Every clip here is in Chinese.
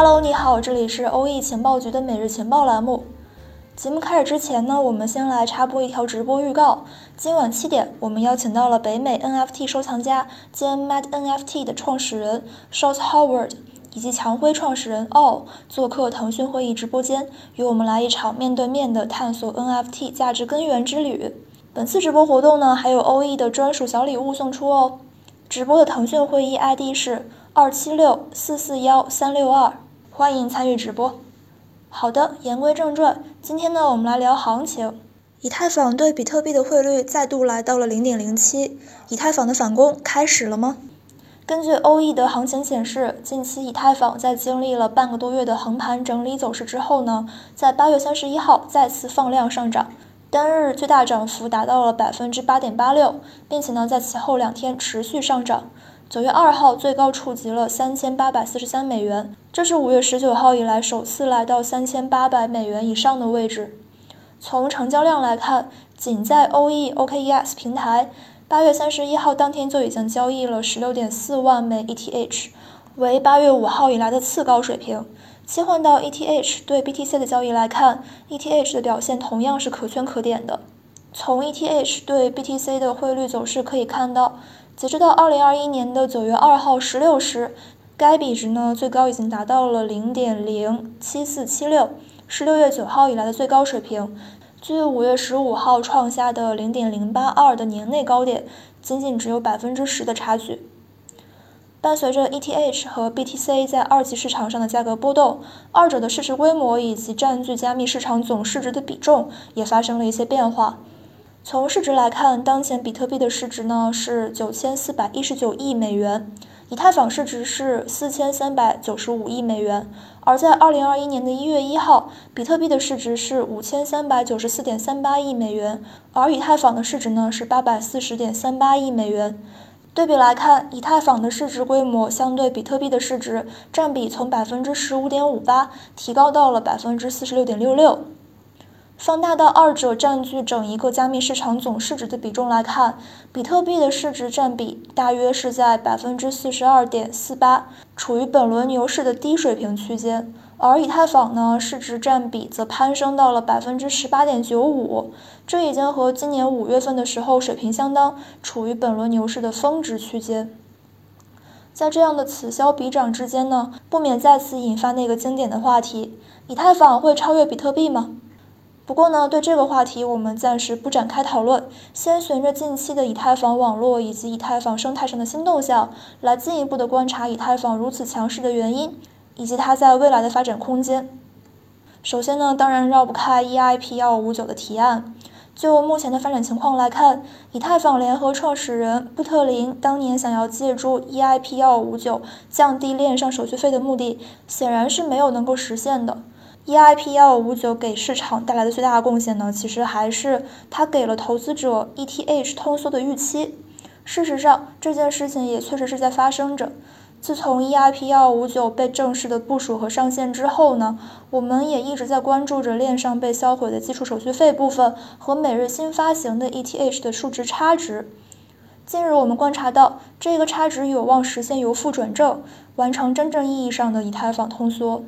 Hello，你好，这里是欧易情报局的每日情报栏目。节目开始之前呢，我们先来插播一条直播预告。今晚七点，我们邀请到了北美 NFT 收藏家兼 Mad NFT 的创始人 Short Howard 以及强辉创始人 All 做客腾讯会议直播间，与我们来一场面对面的探索 NFT 价值根源之旅。本次直播活动呢，还有欧易的专属小礼物送出哦。直播的腾讯会议 ID 是二七六四四幺三六二。欢迎参与直播。好的，言归正传，今天呢，我们来聊行情。以太坊对比特币的汇率再度来到了零点零七，以太坊的反攻开始了吗？根据欧易的行情显示，近期以太坊在经历了半个多月的横盘整理走势之后呢，在八月三十一号再次放量上涨，单日最大涨幅达到了百分之八点八六，并且呢，在其后两天持续上涨。九月二号最高触及了三千八百四十三美元，这是五月十九号以来首次来到三千八百美元以上的位置。从成交量来看，仅在 O E O K E S 平台，八月三十一号当天就已经交易了十六点四万枚 E T H，为八月五号以来的次高水平。切换到 E T H 对 B T C 的交易来看，E T H 的表现同样是可圈可点的。从 E T H 对 B T C 的汇率走势可以看到。截止到二零二一年的九月二号十六时，该比值呢最高已经达到了零点零七四七六，是六月九号以来的最高水平，距五月十五号创下的零点零八二的年内高点，仅仅只有百分之十的差距。伴随着 ETH 和 BTC 在二级市场上的价格波动，二者的市值规模以及占据加密市场总市值的比重也发生了一些变化。从市值来看，当前比特币的市值呢是九千四百一十九亿美元，以太坊市值是四千三百九十五亿美元。而在二零二一年的一月一号，比特币的市值是五千三百九十四点三八亿美元，而以太坊的市值呢是八百四十点三八亿美元。对比来看，以太坊的市值规模相对比特币的市值占比从百分之十五点五八提高到了百分之四十六点六六。放大到二者占据整一个加密市场总市值的比重来看，比特币的市值占比大约是在百分之四十二点四八，处于本轮牛市的低水平区间。而以太坊呢，市值占比则攀升到了百分之十八点九五，这已经和今年五月份的时候水平相当，处于本轮牛市的峰值区间。在这样的此消彼长之间呢，不免再次引发那个经典的话题：以太坊会超越比特币吗？不过呢，对这个话题我们暂时不展开讨论，先循着近期的以太坊网络以及以太坊生态上的新动向，来进一步的观察以太坊如此强势的原因，以及它在未来的发展空间。首先呢，当然绕不开 EIP 幺五九的提案。就目前的发展情况来看，以太坊联合创始人布特林当年想要借助 EIP 幺五九降低链上手续费的目的，显然是没有能够实现的。EIP 幺五九给市场带来的最大的贡献呢，其实还是它给了投资者 ETH 通缩的预期。事实上，这件事情也确实是在发生着。自从 EIP 幺五九被正式的部署和上线之后呢，我们也一直在关注着链上被销毁的基础手续费部分和每日新发行的 ETH 的数值差值。近日，我们观察到这个差值有望实现由负转正，完成真正意义上的以太坊通缩。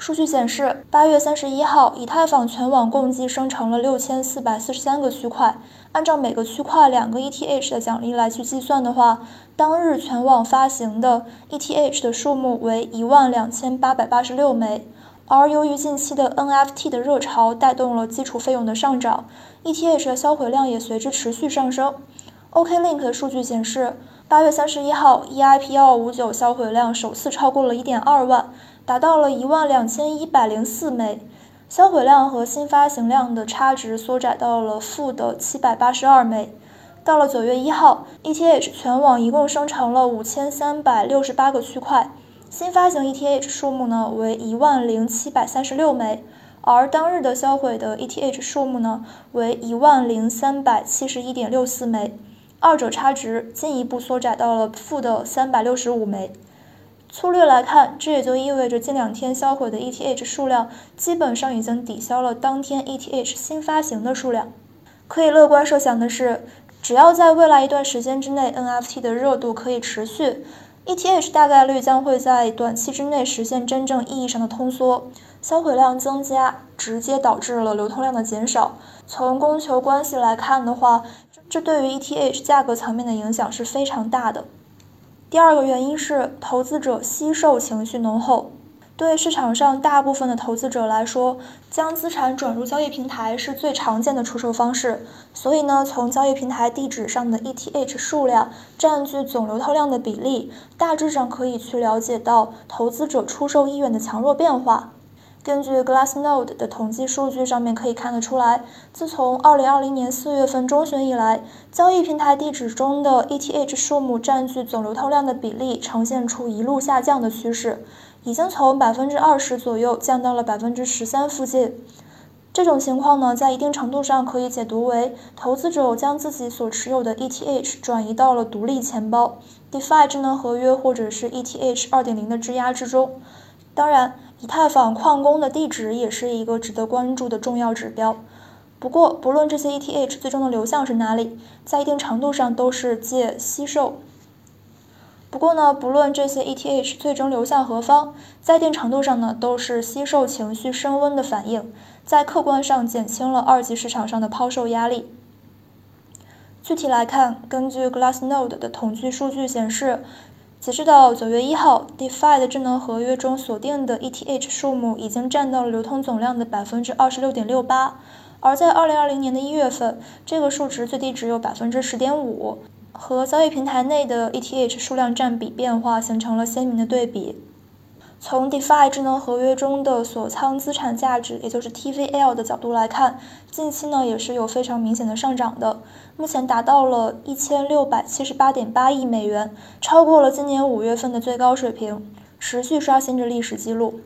数据显示，八月三十一号，以太坊全网共计生成了六千四百四十三个区块。按照每个区块两个 ETH 的奖励来去计算的话，当日全网发行的 ETH 的数目为一万两千八百八十六枚。而由于近期的 NFT 的热潮带动了基础费用的上涨，ETH 的销毁量也随之持续上升。OKLink 的数据显示，八月三十一号，EIP 幺五九销毁量首次超过了一点二万。达到了一万两千一百零四枚，销毁量和新发行量的差值缩窄到了负的七百八十二枚。到了九月一号，ETH 全网一共生成了五千三百六十八个区块，新发行 ETH 数目呢为一万零七百三十六枚，而当日的销毁的 ETH 数目呢为一万零三百七十一点六四枚，二者差值进一步缩窄到了负的三百六十五枚。粗略来看，这也就意味着近两天销毁的 ETH 数量基本上已经抵消了当天 ETH 新发行的数量。可以乐观设想的是，只要在未来一段时间之内 NFT 的热度可以持续，ETH 大概率将会在短期之内实现真正意义上的通缩，销毁量增加直接导致了流通量的减少。从供求关系来看的话，这对于 ETH 价格层面的影响是非常大的。第二个原因是投资者惜售情绪浓厚。对市场上大部分的投资者来说，将资产转入交易平台是最常见的出售方式。所以呢，从交易平台地址上的 ETH 数量占据总流通量的比例，大致上可以去了解到投资者出售意愿的强弱变化。根据 Glassnode 的统计数据上面可以看得出来，自从2020年4月份中旬以来，交易平台地址中的 ETH 数目占据总流通量的比例呈现出一路下降的趋势。已经从百分之二十左右降到了百分之十三附近。这种情况呢，在一定程度上可以解读为投资者将自己所持有的 ETH 转移到了独立钱包、DeFi 智能合约或者是 ETH 二点零的质押之中。当然，以太坊矿工的地址也是一个值得关注的重要指标。不过，不论这些 ETH 最终的流向是哪里，在一定程度上都是借吸售。不过呢，不论这些 ETH 最终流向何方，在一定程度上呢，都是惜售情绪升温的反应，在客观上减轻了二级市场上的抛售压力。具体来看，根据 Glassnode 的统计数据显示，截止到九月一号，DeFi 的智能合约中锁定的 ETH 数目已经占到了流通总量的百分之二十六点六八，而在二零二零年的一月份，这个数值最低只有百分之十点五。和交易平台内的 ETH 数量占比变化形成了鲜明的对比。从 DeFi 智能合约中的锁仓资产价值，也就是 TVL 的角度来看，近期呢也是有非常明显的上涨的，目前达到了一千六百七十八点八亿美元，超过了今年五月份的最高水平，持续刷新着历史记录。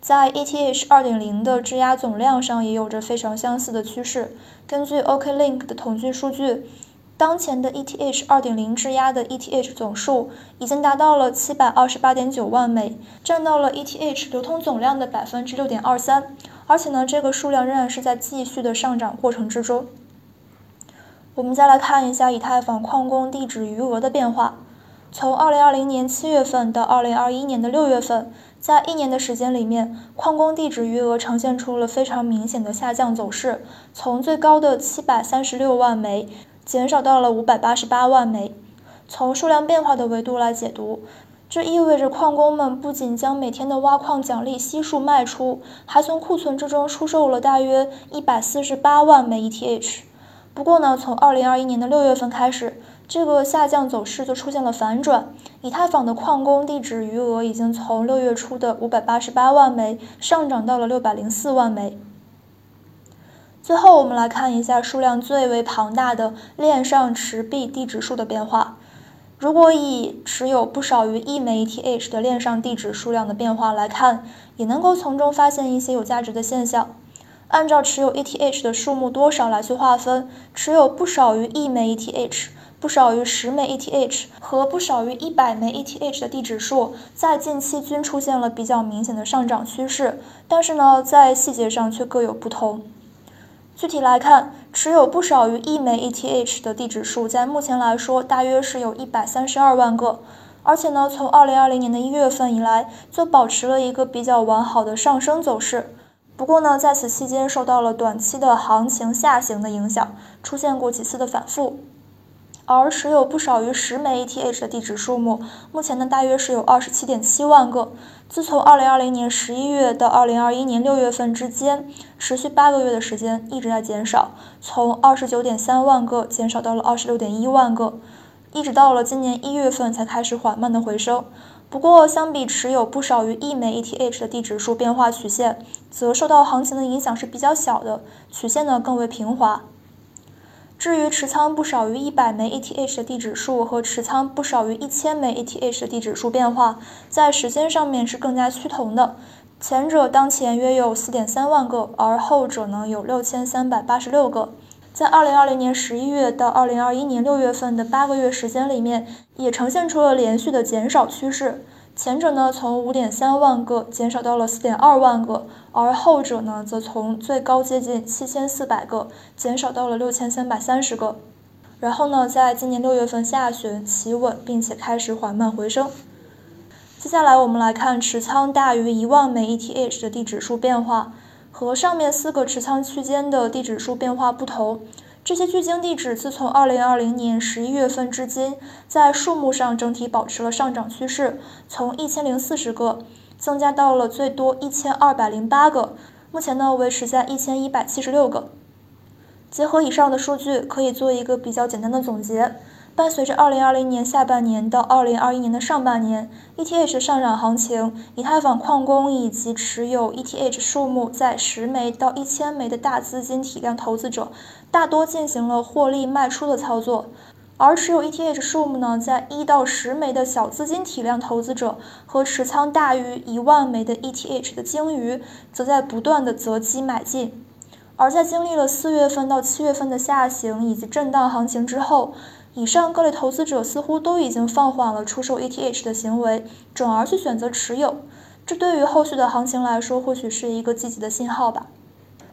在 ETH 二点零的质押总量上也有着非常相似的趋势。根据 OKLink 的统计数据。当前的 ETH 二点零质押的 ETH 总数已经达到了七百二十八点九万枚，占到了 ETH 流通总量的百分之六点二三，而且呢，这个数量仍然是在继续的上涨过程之中。我们再来看一下以太坊矿工地址余额的变化，从二零二零年七月份到二零二一年的六月份，在一年的时间里面，矿工地址余额呈现出了非常明显的下降走势，从最高的七百三十六万枚。减少到了五百八十八万枚。从数量变化的维度来解读，这意味着矿工们不仅将每天的挖矿奖励悉数卖出，还从库存之中出售了大约一百四十八万枚 ETH。不过呢，从二零二一年的六月份开始，这个下降走势就出现了反转。以太坊的矿工地址余额已经从六月初的五百八十八万枚上涨到了六百零四万枚。最后，我们来看一下数量最为庞大的链上持币地址数的变化。如果以持有不少于一枚 ETH 的链上地址数量的变化来看，也能够从中发现一些有价值的现象。按照持有 ETH 的数目多少来去划分，持有不少于一枚 ETH、不少于十枚 ETH 和不少于一百枚 ETH 的地址数，在近期均出现了比较明显的上涨趋势，但是呢，在细节上却各有不同。具体来看，持有不少于一枚 ETH 的地址数，在目前来说，大约是有一百三十二万个。而且呢，从二零二零年的一月份以来，就保持了一个比较完好的上升走势。不过呢，在此期间受到了短期的行情下行的影响，出现过几次的反复。而持有不少于十枚 ETH 的地址数目，目前呢，大约是有二十七点七万个。自从二零二零年十一月到二零二一年六月份之间，持续八个月的时间一直在减少，从二十九点三万个减少到了二十六点一万个，一直到了今年一月份才开始缓慢的回升。不过，相比持有不少于一枚 ETH 的地址数变化曲线，则受到行情的影响是比较小的，曲线呢更为平滑。至于持仓不少于一百枚 ETH 的地址数和持仓不少于一千枚 ETH 的地址数变化，在时间上面是更加趋同的。前者当前约有四点三万个，而后者呢有六千三百八十六个。在二零二零年十一月到二零二一年六月份的八个月时间里面，也呈现出了连续的减少趋势。前者呢，从五点三万个减少到了四点二万个，而后者呢，则从最高接近七千四百个减少到了六千三百三十个。然后呢，在今年六月份下旬企稳，并且开始缓慢回升。接下来我们来看持仓大于一万枚 ETH 的地指数变化，和上面四个持仓区间的地指数变化不同。这些巨鲸地址自从2020年11月份至今，在数目上整体保持了上涨趋势，从1040个增加到了最多1208个，目前呢维持在1176个。结合以上的数据，可以做一个比较简单的总结。伴随着2020年下半年到2021年的上半年，ETH 上涨行情，以太坊矿工以及持有 ETH 数目在十枚到一千枚的大资金体量投资者，大多进行了获利卖出的操作；而持有 ETH 数目呢，在一到十枚的小资金体量投资者和持仓大于一万枚的 ETH 的鲸鱼，则在不断的择机买进。而在经历了四月份到七月份的下行以及震荡行情之后，以上各类投资者似乎都已经放缓了出售 ETH 的行为，转而去选择持有。这对于后续的行情来说，或许是一个积极的信号吧。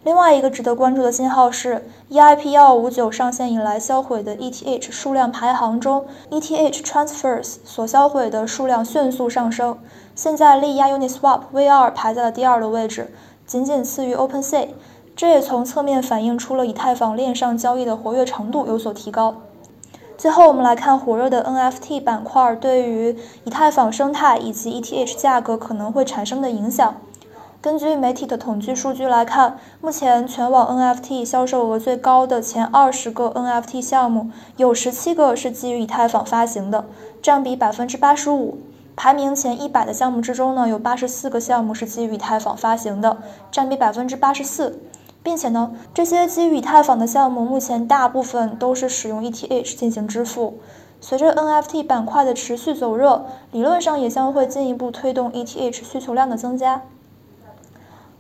另外一个值得关注的信号是，EIP 幺五九上线以来销毁的 ETH 数量排行中，ETH transfers 所销毁的数量迅速上升，现在力压 Uniswap V 二排在了第二的位置，仅仅次于 OpenSea。这也从侧面反映出了以太坊链上交易的活跃程度有所提高。最后，我们来看火热的 NFT 板块对于以太坊生态以及 ETH 价格可能会产生的影响。根据媒体的统计数据来看，目前全网 NFT 销售额最高的前二十个 NFT 项目，有十七个是基于以太坊发行的，占比百分之八十五。排名前一百的项目之中呢，有八十四个项目是基于以太坊发行的，占比百分之八十四。并且呢，这些基于以太坊的项目目前大部分都是使用 ETH 进行支付。随着 NFT 板块的持续走热，理论上也将会进一步推动 ETH 需求量的增加。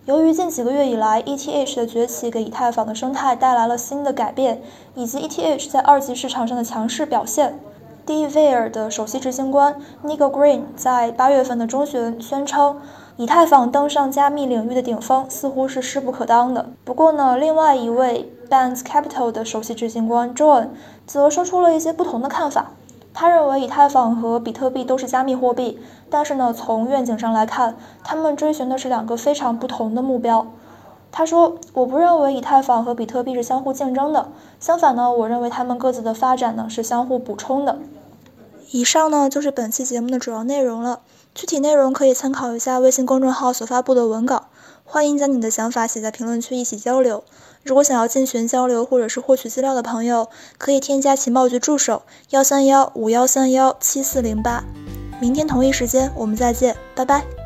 由于近几个月以来 ETH 的崛起给以太坊的生态带来了新的改变，以及 ETH 在二级市场上的强势表现。d v a r 的首席执行官 Nigel Green 在八月份的中旬宣称，以太坊登上加密领域的顶峰似乎是势不可当的。不过呢，另外一位 Bands Capital 的首席执行官 John 则说出了一些不同的看法。他认为以太坊和比特币都是加密货币，但是呢，从愿景上来看，他们追寻的是两个非常不同的目标。他说：“我不认为以太坊和比特币是相互竞争的，相反呢，我认为他们各自的发展呢是相互补充的。”以上呢就是本期节目的主要内容了，具体内容可以参考一下微信公众号所发布的文稿。欢迎将你的想法写在评论区一起交流。如果想要进群交流或者是获取资料的朋友，可以添加情报局助手幺三幺五幺三幺七四零八。明天同一时间我们再见，拜拜。